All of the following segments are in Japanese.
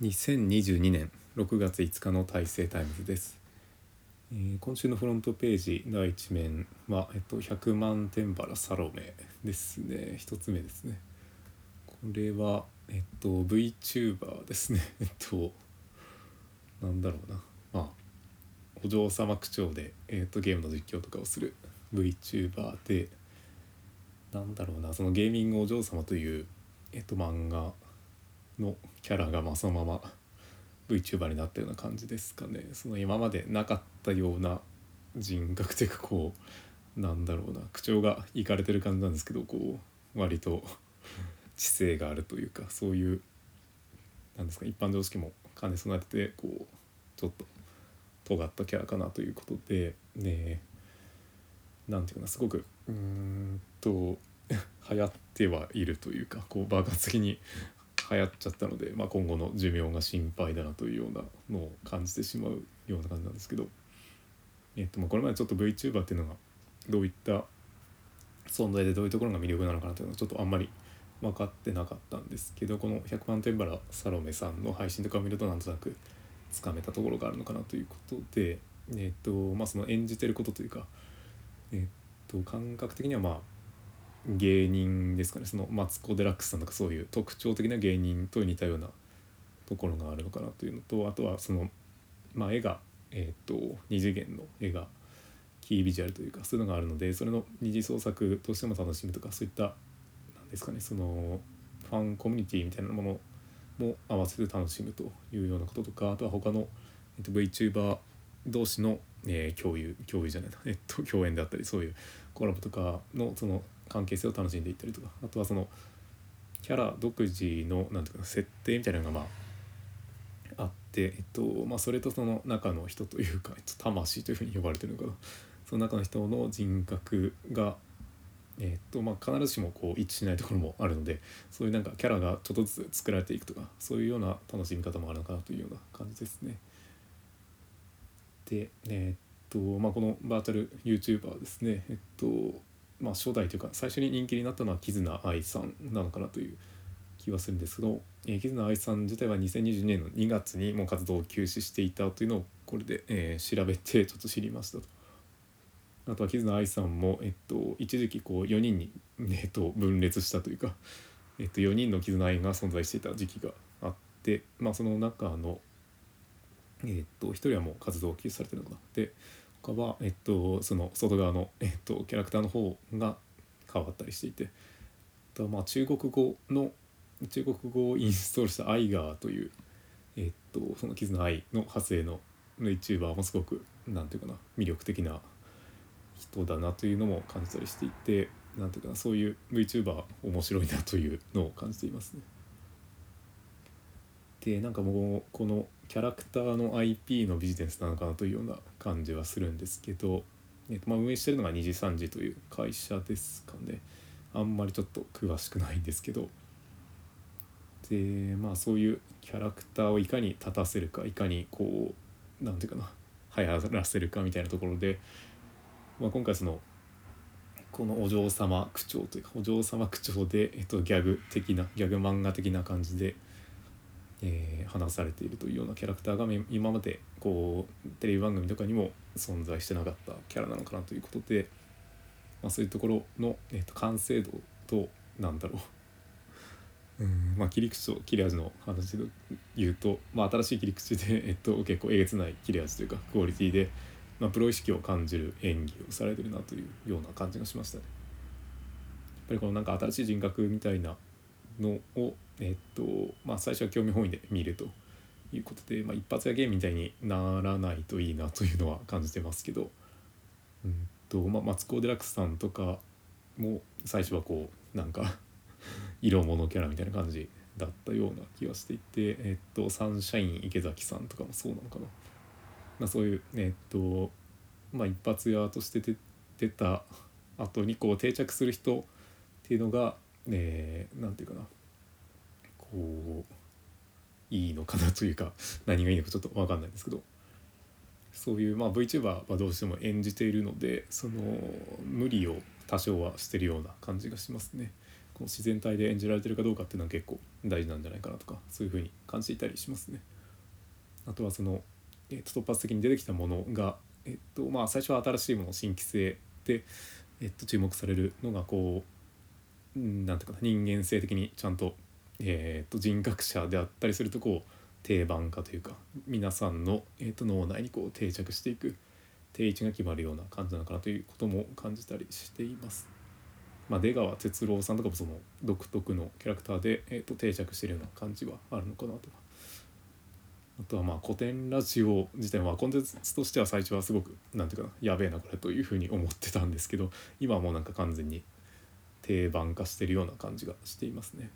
2022年6月5日の大成タイムズです、えー今週のフロントページ第一面は、えっと、壱百満天原サロメですね。一つ目ですね。これはえっと VTuber ですね。えっとなんだろうな。まあお嬢様口調で、えっと、ゲームの実況とかをする VTuber でなんだろうな。そのゲーミングお嬢様という、えっと、漫画のキャラがまそのまま VTuber になったような感じですかね。その今までなかったような人格というかこうなんだろうな口調がいかれてる感じなんですけどこう割と 知性があるというかそういうなんですか一般常識も兼ね備えててこうちょっと尖ったキャラかなということでねなんていうかなすごくうーんと 流行ってはいるというかこう爆発的に流行っちゃったので、まあ、今後の寿命が心配だなというようなのを感じてしまうような感じなんですけど、えっとまあ、これまでちょっと VTuber っていうのがどういった存在でどういうところが魅力なのかなというのはちょっとあんまり分かってなかったんですけどこの100万天原サロメさんの配信とかを見るとなんとなくつかめたところがあるのかなということで、えっとまあ、その演じてることというか、えっと感覚的にはまあ芸人ですかね。そのマツコ・デラックスさんとかそういう特徴的な芸人と似たようなところがあるのかなというのとあとはその、まあ、絵が、えー、と二次元の絵がキービジュアルというかそういうのがあるのでそれの二次創作としても楽しむとかそういったなんですかねそのファンコミュニティみたいなものも合わせて楽しむというようなこととかあとは他の、えー、と VTuber 同士の、えー共有共有じゃないな、えっと、共演であったりそういうコラボとかのその関係性を楽しんでいったりとかあとはそのキャラ独自のなんていうか設定みたいなのがまああって、えっとまあ、それとその中の人というか、えっと、魂というふうに呼ばれてるのかなその中の人の人格が、えっとまあ、必ずしもこう一致しないところもあるのでそういうなんかキャラがちょっとずつ作られていくとかそういうような楽しみ方もあるのかなというような感じですね。でえっとまあこのバーチャル YouTuber ですねえっとまあ初代というか最初に人気になったのは絆愛さんなのかなという気はするんですけど、えー、絆愛さん自体は2022年の2月にもう活動を休止していたというのをこれで、えー調べてちょっと知りましたと。あとは絆愛さんも、えっと、一時期こう4人に、えっと、分裂したというか、えっと、4人の絆愛が存在していた時期があって、まあ、その中の、えっと、1人はもう活動を休止されてるのかな。で他は、えっと、その外側の、えっと、キャラクターの方が変わったりしていてあとまあ中国語の中国語をインストールしたアイガーという、えっと、その絆愛の派生の VTuber もすごくなんていうかな魅力的な人だなというのも感じたりしていてなんていうかなそういう VTuber 面白いなというのを感じていますね。でなんかもうこのキャラクターの IP のビジネスなのかなというような感じはするんですけど、えっとまあ、運営してるのが二次三次という会社ですかね。あんまりちょっと詳しくないんですけど。でまあそういうキャラクターをいかに立たせるかいかにこうなんていうかな流行らせるかみたいなところで、まあ、今回そのこのお嬢様口調というかお嬢様口調で、えっと、ギャグ的なギャグ漫画的な感じで、えー話されているというようなキャラクターが今までこうテレビ番組とかにも存在してなかったキャラなのかなということで、まあ、そういうところの、えっと、完成度となんだろう うんまあ切り口と切れ味の話で言うと、まあ、新しい切り口で、えっと、結構えげつない切れ味というかクオリティで、まあ、プロ意識を感じる演技をされてるなというような感じがしましたね。やっぱりこのなんか新しい人格みたいなのを、えっとまあ、最初は興味本位で見るということで、まあ、一発やゲームみたいにならないといいなというのは感じてますけど、うんとまあ、マツコ・デラックスさんとかも最初はこうなんか 色物キャラみたいな感じだったような気がしていて、えっと、サンシャイン池崎さんとかもそうなのかな。まあ、そういうえっとまあ一発屋として出出た後にこう定着する人っていうのが、えーなんていうかないいのかなというか 何がいいのかちょっと分かんないんですけどそういう、まあ、VTuber はどうしても演じているのでその無理を多少はしてるような感じがしますね。こう自然体で演じられてるかどうかっていうのは結構大事なんじゃないかなとかそういうふうに感じていたりしますね。あとはその、えー、と突発的に出てきたものが、えっとまあ、最初は新しいもの新規性で、えっと、注目されるのがこう何ていうかな人間性的にちゃんと,、えー、と人格者であったりするとこう定番化というか皆さんの、えー、と脳内にこう定着していく定位置が決まるような感じなのかなということも感じたりしています。まあ、出川哲朗さんとかもその独特のキャラクターで、えー、と定着してるような感じはあるのかなとかあとはまあ古典ラジオ自体はコンテンツとしては最初はすごく何て言うかなやべえなこれというふうに思ってたんですけど今はもうなんか完全に定番化してるような感じがしていますね。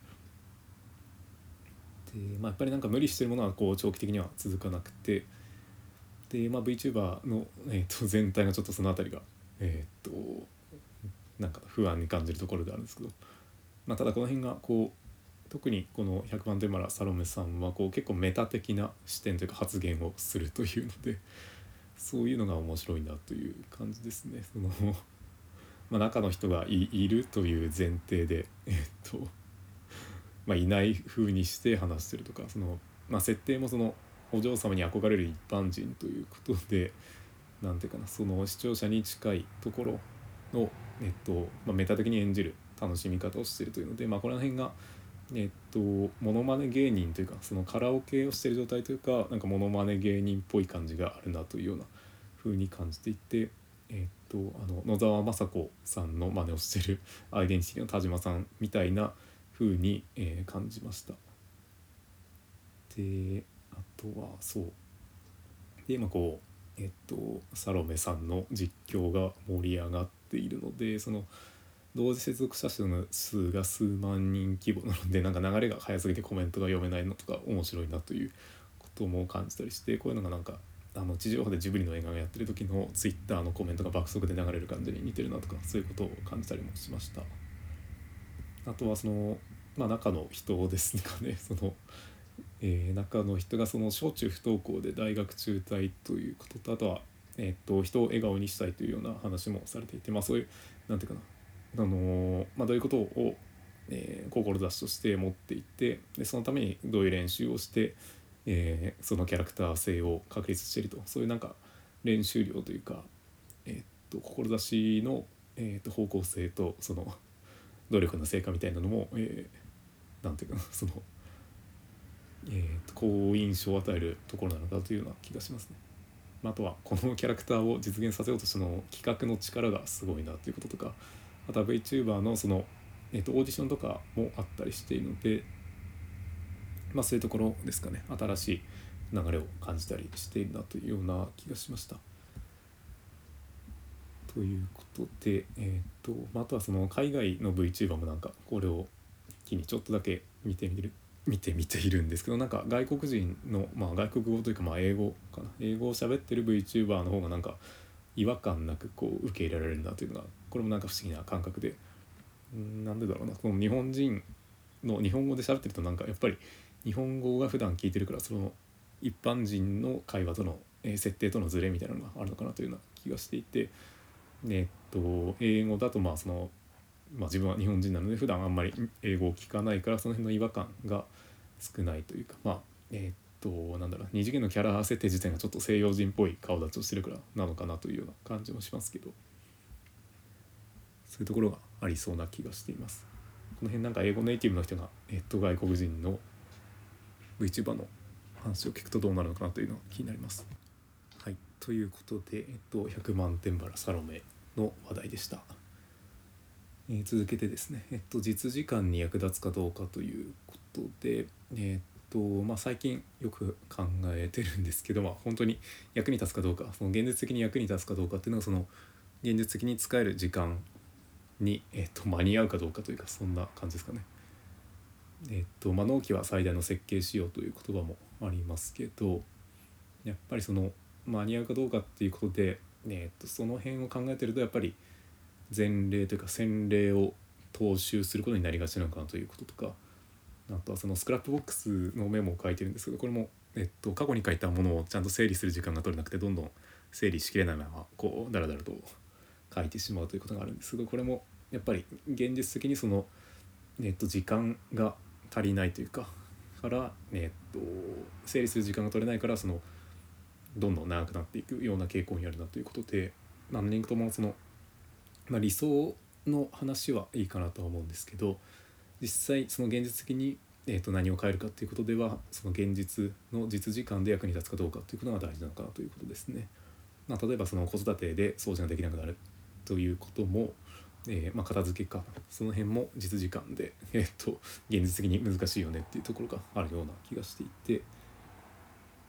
でまあ、やっぱりなんか無理してるものはこう長期的には続かなくてで、まあ、VTuber の、えー、と 全体がちょっとその辺りがえっ、となんか不安に感じるところであるんですけど、まあ、ただこの辺がこう特にこの100万テマラサロメさんはこう結構メタ的な視点というか発言をするというのでそういうのが面白いなという感じですね。そのまあ、中の人がいるという前提で、えっとまあ、いない風にして話してるとかその、まあ、設定もそのお嬢様に憧れる一般人ということで何ていうかなその視聴者に近いところの、えっとまあ、メタ的に演じる楽しみ方をしてるというので、まあ、この辺が、えっと、モノマネ芸人というかそのカラオケをしてる状態というかなんかモノマネ芸人っぽい感じがあるなというような風に感じていて。えっと、あの野沢雅子さんの真似をしてるアイデンティティの田島さんみたいな風に、えー、感じました。であとはそうで今こうえっとサロメさんの実況が盛り上がっているのでその同時接続者数の数が数万人規模なのでなんか流れが早すぎてコメントが読めないのとか面白いなということも感じたりしてこういうのがなんかあの地上波でジブリの映画をやってる時のツイッターのコメントが爆速で流れる感じに似てるなとかそういうことを感じたりもしました。あとはその、まあ、中の人ですかね。その、えー、中の人がその小中不登校で大学中退ということとあとは、え、っと人を笑顔にしたいというような話もされていて、まあ、そういう何て言うかな、あの、まあ、どういうことを、えー、志として持っていてでそのためにどういう練習をして、えそのキャラクター性を確立していると。そういうなんか練習量というか、えっと志の、えっと方向性とその努力の成果みたいなのも、えー、なんていうかな その、えーと、好印象を与えるところなのかというような気がしますね。あとはこのキャラクターを実現させようとしての企画の力がすごいなということとかあとは VTuber のその、えーと、オーディションとかもあったりしているので、まあ、そういうところですかね新しい流れを感じたりしているなというような気がしました。ということで、えーとまあ、とはその海外の VTuber もなんかこれを機にちょっとだけ見てみる 見てみているんですけどなんか外国人の、まあ、外国語というかまあ英語かな英語を喋ってる VTuber の方がなんか違和感なくこう受け入れられるんだというのがこれもなんか不思議な感覚でなんでだろうなこの日本人の日本語で喋ってるとなんかやっぱり日本語が普段聞いてるからその一般人の会話との、設定とのズレみたいなのがあるのかなというような気がしていてえっと英語だとまあその、まあ、自分は日本人なので普段あんまり英語を聞かないからその辺の違和感が少ないというかまあえっとなんだろう二次元のキャラ設定自体がちょっと西洋人っぽい顔立ちをしてるからなのかなというような感じもしますけどそういうところがありそうな気がしています。この辺なんか英語ネイティブの人が、えっと、外国人の VTuber の話を聞くとどうなるのかなというのが気になります。はい、ということで、えっと、100万点バラサロメの話題でした。えー、続けてですね、えっと、実時間に役立つかどうかということで、えっとまあ、最近よく考えてるんですけど、まあ、本当に役に立つかどうかその現実的に役に立つかどうかっていうのがその現実的に使える時間に、えっと、間に合うかどうかというかそんな感じですかね。えっとまあ、納期は最大の設計しようという言葉もありますけどやっぱりその間に合うかどうかっていうことでえー、とその辺を考えてるとやっぱり前例というか先例を踏襲することになりがちなのかなということとかあとはそのスクラップボックスのメモを書いてるんですけどこれも、えっと、過去に書いたものをちゃんと整理する時間が取れなくてどんどん整理しきれないままこうだらだらと書いてしまうということがあるんですけどこれもやっぱり現実的にそのえっと、時間が足りないというかから、えっと、整理する時間が取れないからそのどんどん長くなっていくような傾向にあるなということで何人ともその、まあ、理想の話はいいかなとは思うんですけど実際その現実的に、えー、と何を変えるかっていうことではその現実の実時間で役に立つかどうかということが大事なのかなということですね。まあ、例えばその子育てで掃除ができなくなるということも、えー、まあ、片付けかその辺も実時間で、えー、と現実的に難しいよねっていうところがあるような気がしていて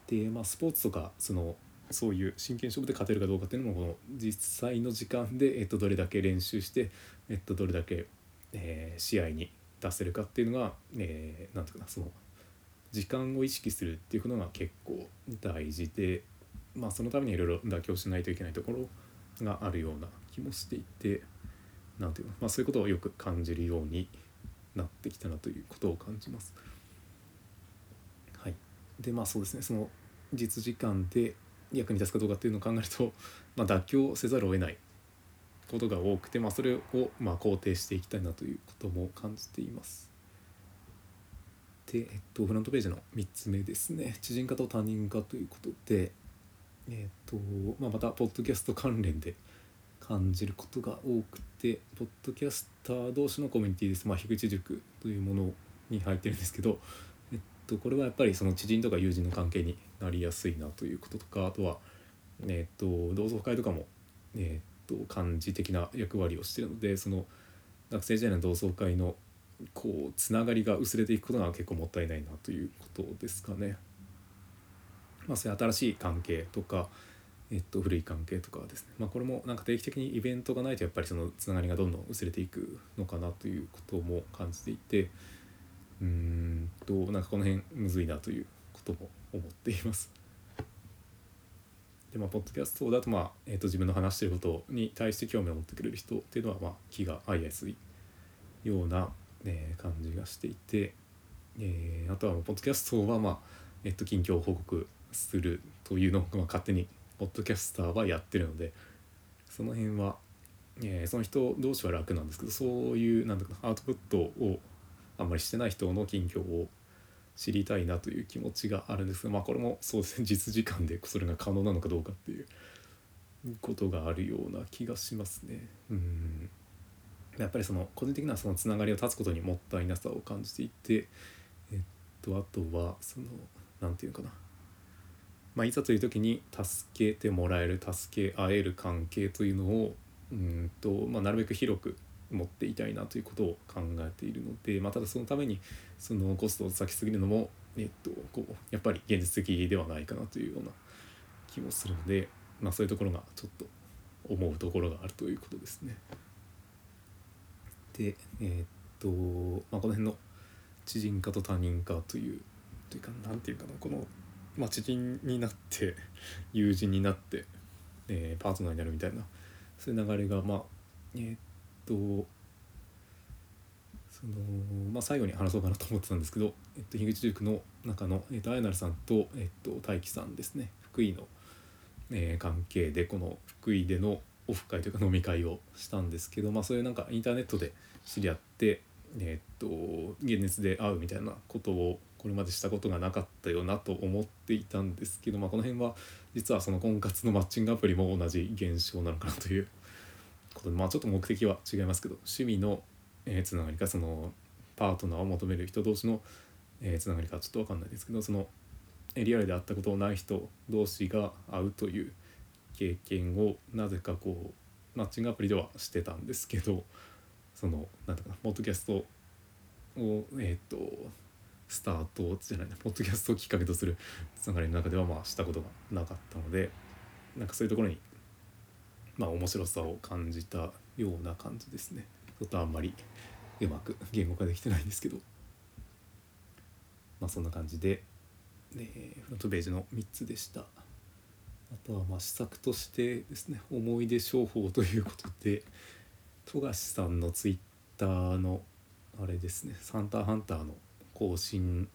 で、まあ、スポーツとかそのそういう真剣勝負で勝てるかどうかっていうのもこの実際の時間で、えっと、どれだけ練習して、えっと、どれだけ、えー、試合に出せるかっていうのが、えー、ていうかなその時間を意識するっていうことが結構大事で、まあ、そのためにいろいろ妥協しないといけないところがあるような気もしていてなんていうの、まあ、そういうことをよく感じるようになってきたなということを感じます。でまあそうですね。その実時間で役に立つかどうかっていうのを考えると、まあ、妥協せざるを得ないことが多くて、まあ、それをまあ肯定していきたいなということも感じています。で、えっと、フロントページの3つ目ですね。知人化と他人化ということで、えっとまあ、またポッドキャスト関連で感じることが多くてポッドキャスター同士のコミュニティです、まあ、樋口塾というものに入ってるんですけど、と、これはやっぱりその知人とか友人の関係になりやすいなということとかあとは、えっと、同窓会とかも、えっと、漢字的な役割をしてるのでその学生時代の同窓会のこうつながりが薄れていくことが結構もったいないなということですかね。まあ、そういう新しい関係とか、えっと、古い関係とかですね、まあ、これもなんか定期的にイベントがないとやっぱりそのつながりがどんどん薄れていくのかなということも感じていてうんとなんかこの辺むずいなということも思っています。でまあ、ポッドキャストだと、まあえー、と自分の話してることに対して興味を持ってくれる人っていうのは、まあ、気が合いやすいような、えー、感じがしていて、えー、あとはポッドキャストは、まあえー、と近況報告するというのを、まあ、勝手にポッドキャスターはやってるのでその辺は、えー、その人同士は楽なんですけどそういうなんだかなアウトプットをあんまりしてない人の近況を知りたいなという気持ちがあるんですがまあこれもそうですね実時間でそれが可能なのかどうかっていうことがあるような気がしますね。うんやっぱりその個人的なそのつながりを断つことにもったいなさを感じていてえっとあとはその何て言うかなまあ、いざという時に助けてもらえる助け合える関係というのをうんと、まあ、なるべく広く持っていたいなということを考えているので、まあ、ただそのためにそのコストを割きすぎるのも、えっと、こうやっぱり現実的ではないかなというような気もするので、まあ、そういうところがちょっと思うところがあるということですね。でえっと、まあ、この辺の知人化と他人化というというか何て言うかなこの、まあ、知人になって友人になって、えー、パートナーになるみたいなそういう流れがまあえー、とその、まあ、最後に話そうかなと思ってたんですけど、えっと、樋口塾の中の、えっと、あやなるさんと、えっと、大樹さんですね。福井の、えー、関係でこの福井でのオフ会というか飲み会をしたんですけど、まあ、そういうなんかインターネットで知り合って、えっと現実で会うみたいなことをこれまでしたことがなかったよなと思っていたんですけど、まあ、この辺は実はその婚活のマッチングアプリも同じ現象なのかなということでまあちょっと目的は違いますけど趣味の、えー、つながりかそのパートナーを求める人同士の、えー、つながりかちょっと分かんないですけどそのリアルで会ったことない人同士が会うという経験をなぜかこうマッチングアプリではしてたんですけどそのなんだかなポッドキャストをえっ、とスタートじゃないなポッドキャストをきっかけとするつながりの中ではまあしたことがなかったのでなんかそういうところにまあ面白さを感じたような感じですね。ちょっとあんまりうまく言語化できてないんですけど。まあそんな感じで、えフロントページの3つでした。あとはまあ施策としてですね思い出商法ということで富樫さんのツイッターのあれですね「サンターハンター」の更新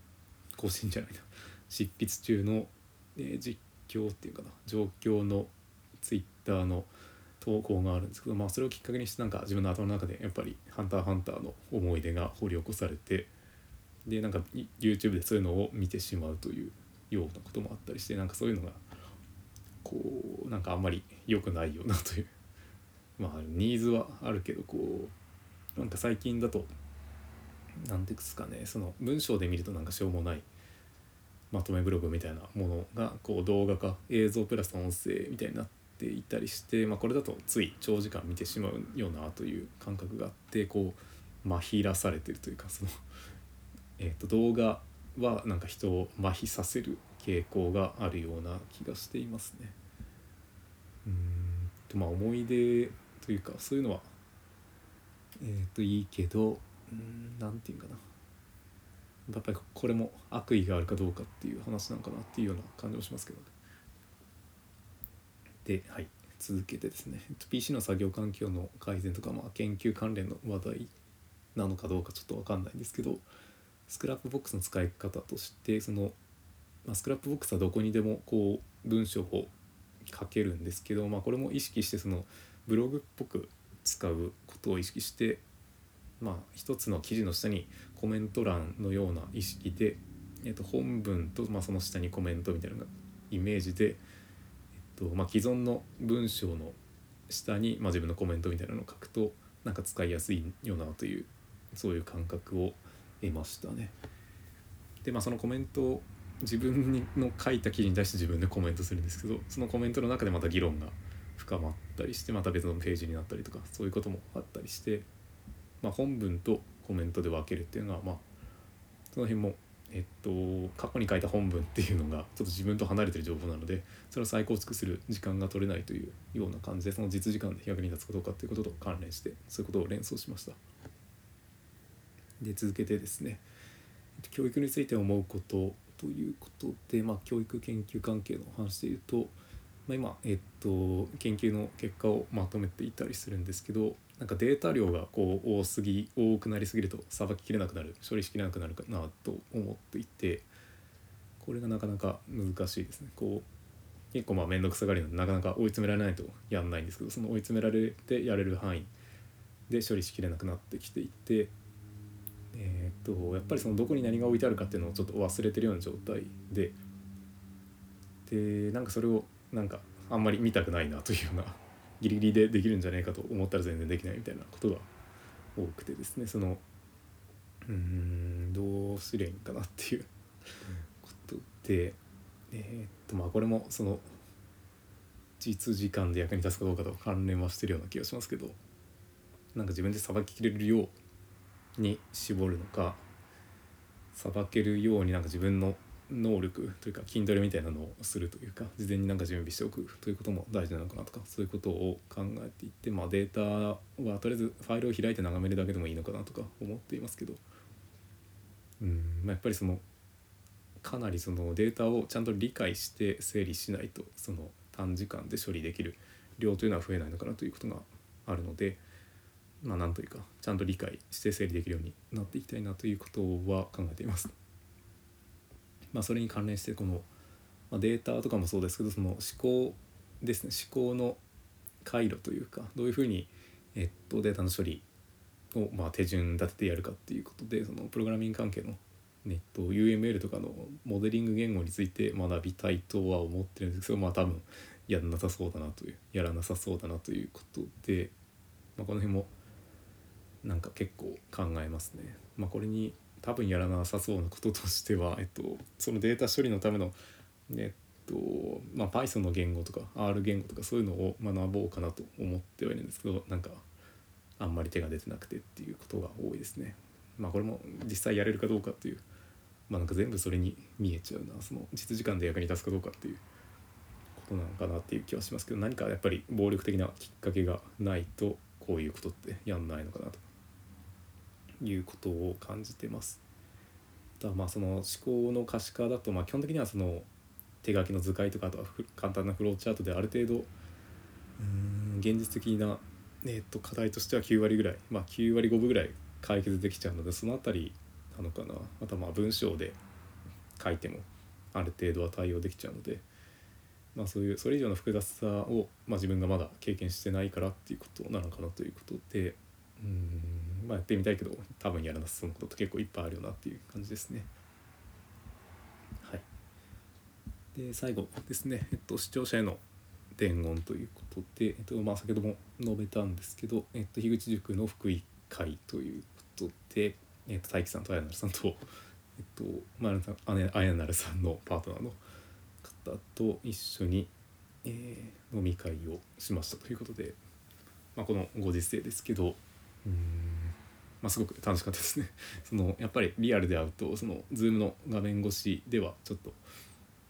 更新じゃないな。執筆中の、え、実況っていうかな状況のツイッターの投稿があるんですけど、まあ、それをきっかけにしてなんか自分の頭の中でやっぱり「ハンターハンター」の思い出が掘り起こされてでなんか YouTube でそういうのを見てしまうというようなこともあったりしてなんかそういうのがこうなんかあんまり良くないよなという。まあニーズはあるけどこうなんか最近だと何ていうんですかねその文章で見るとなんかしょうもないまとめブログみたいなものがこう動画化映像プラス音声みたいになってていたりして、まあ、これだとつい長時間見てしまうようなという感覚があってこうまひらされてるというかその、えー、と動画はなんか人を麻痺させる傾向があるような気がしていますね。うんとまあ思い出というかそういうのはえっ、ー、といいけどうん何て言うかなやっぱりこれも悪意があるかどうかっていう話なのかなっていうような感じもしますけどね。で、はい、続けてですね PC の作業環境の改善とか、まあ、研究関連の話題なのかどうかちょっと分かんないんですけどスクラップボックスの使い方としてその、まあ、 Scrapbox はどこにでもこう文章を書けるんですけど、まあ、これも意識してそのブログっぽく使うことを意識してまあ、一つの記事の下にコメント欄のような意識で、えっと、本文と、まあ、その下にコメントみたいなイメージで、とまあ、既存の文章の下に、まあ、自分のコメントみたいなのを書くとなんか使いやすいよなというそういう感覚を得ましたね。でまあそのコメントを自分の書いた記事に対して自分でコメントするんですけどそのコメントの中でまた議論が深まったりしてまた別のページになったりとかそういうこともあったりしてまあ、本文とコメントで分けるっていうのはまあその辺もえっと過去に書いた本文っていうのがちょっと自分と離れてる情報なのでそれを再構築する時間が取れないというような感じでその実時間で役に立つかどうかっていうことと関連してそういうことを連想しました。で続けてですね教育について思うことということで、まあ、教育研究関係の話でいうと、まあ、今、えっと、研究の結果をまとめていたりするんですけどなんかデータ量がこう多すぎ多くなりすぎるとさばききれなくなる処理しきれなくなるかなと思っていてこれがなかなか難しいですね。こう結構まあ面倒くさがりなのでなかなか追い詰められないとやんないんですけどその追い詰められてやれる範囲で処理しきれなくなってきていてえー、っとやっぱりそのどこに何が置いてあるかっていうのをちょっと忘れてるような状態ででなんかそれをなんかあんまり見たくないなというようなギリギリでできるんじゃないかと思ったら全然できないみたいなことが多くてですね。そのうんどうすりゃいいんかなっていうことで、えー、っとまあこれもその実時間で役に立つかどうかと関連はしてるような気がしますけどなんか自分でさばききれるように絞るのかさばけるようになんか自分の能力というか筋トレみたいなのをするというか事前になんか準備しておくということも大事なのかなとかそういうことを考えていって、まあ、データはとりあえずファイルを開いて眺めるだけでもいいのかなとか思っていますけどうん、まあ、やっぱりそのかなりそのデータをちゃんと理解して整理しないとその短時間で処理できる量というのは増えないのかなということがあるので。まあ、なんというかちゃんと理解して整理できるようになっていきたいなということは考えています。まあ、それに関連してこの、まあ、データとかもそうですけどその思考ですね思考の回路というかどういうふうに、えっと、データの処理を、まあ、手順立ててやるかっていうことでそのプログラミング関係の、ネット UML とかのモデリング言語について学びたいとは思ってるんですけどまあ多分やらなさそうだなというやらなさそうだなということで、まあ、この辺もなんか結構考えますね。まあ、これに多分やらなさそうなこととしては、えっと、そのデータ処理のための、えっとまあ、Python の言語とか R 言語とかそういうのを学ぼうかなと思ってはいるんですけどなんかあんまり手が出てなくてっていうことが多いですね。まあこれも実際やれるかどうかっていうまあなんか全部それに見えちゃうなその実時間で役に立つかどうかっていうことなのかなっていう気はしますけど何かやっぱり暴力的なきっかけがないとこういうことってやんないのかなということを感じてます。だまあその思考の可視化だとまあ基本的にはその手書きの図解とかあとは簡単なフローチャートである程度うん現実的な、えー、と課題としては9割ぐらいまあ9割5分ぐらい解決できちゃうのでその辺りなのかなあとまあ文章で書いてもある程度は対応できちゃうのでまあ、そういうそれ以上の複雑さを、まあ、自分がまだ経験してないからっていうことなのかなということでうんまあやってみたいけど多分やらなさそうなことって結構いっぱいあるよなっていう感じですね。はい。で最後ですね、えっと、視聴者への伝言ということで、えっとまあ、先ほども述べたんですけど、えっと、樋口塾の福井会ということで、えっと、大樹さんと綾成さんと、えっとまあ、姉綾成さんのパートナーの方と一緒に、えー、飲み会をしましたということで、まあ、このご時世ですけどうん。まあ、すごく楽しかったですね そのやっぱりリアルで会うとその Zoom の画面越しではちょっと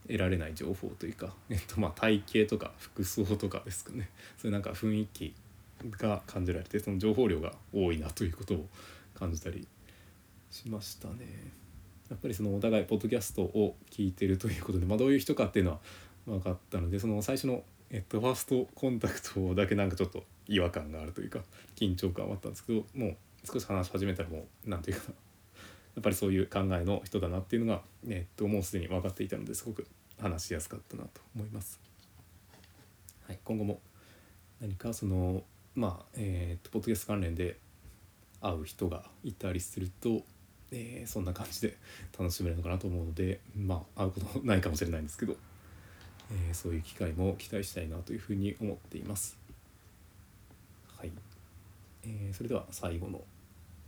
得られない情報というか、えっと、ま体型とか服装とかですかねそういうなんか雰囲気が感じられてその情報量が多いなということを感じたりしましたね。やっぱりそのお互いポッドキャストを聞いてるということで、まあ、どういう人かっていうのは分かったのでその最初の、えっと、ファーストコンタクトだけなんかちょっと違和感があるというか緊張感はあったんですけどもう少し話し始めたらもう何て言うかな やっぱりそういう考えの人だなっていうのが、えっと、もうすでに分かっていたのですごく話しやすかったなと思います。はい、今後も何かそのまあえー、とポッドキャスト関連で会う人がいたりすると、えー、そんな感じで楽しめるのかなと思うのでまあ会うことないかもしれないんですけど、えー、そういう機会も期待したいなというふうに思っています。えー、それでは最後の、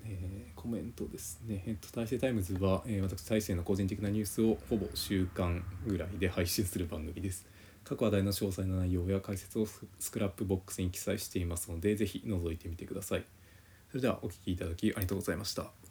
えー、コメントですね。えっと、大勢タイムズは、えー、私、大勢の個人的なニュースをほぼ週間ぐらいで配信する番組です。各話題の詳細な内容や解説を Scrapbox に記載していますので、ぜひ覗いてみてください。それではお聴きいただきありがとうございました。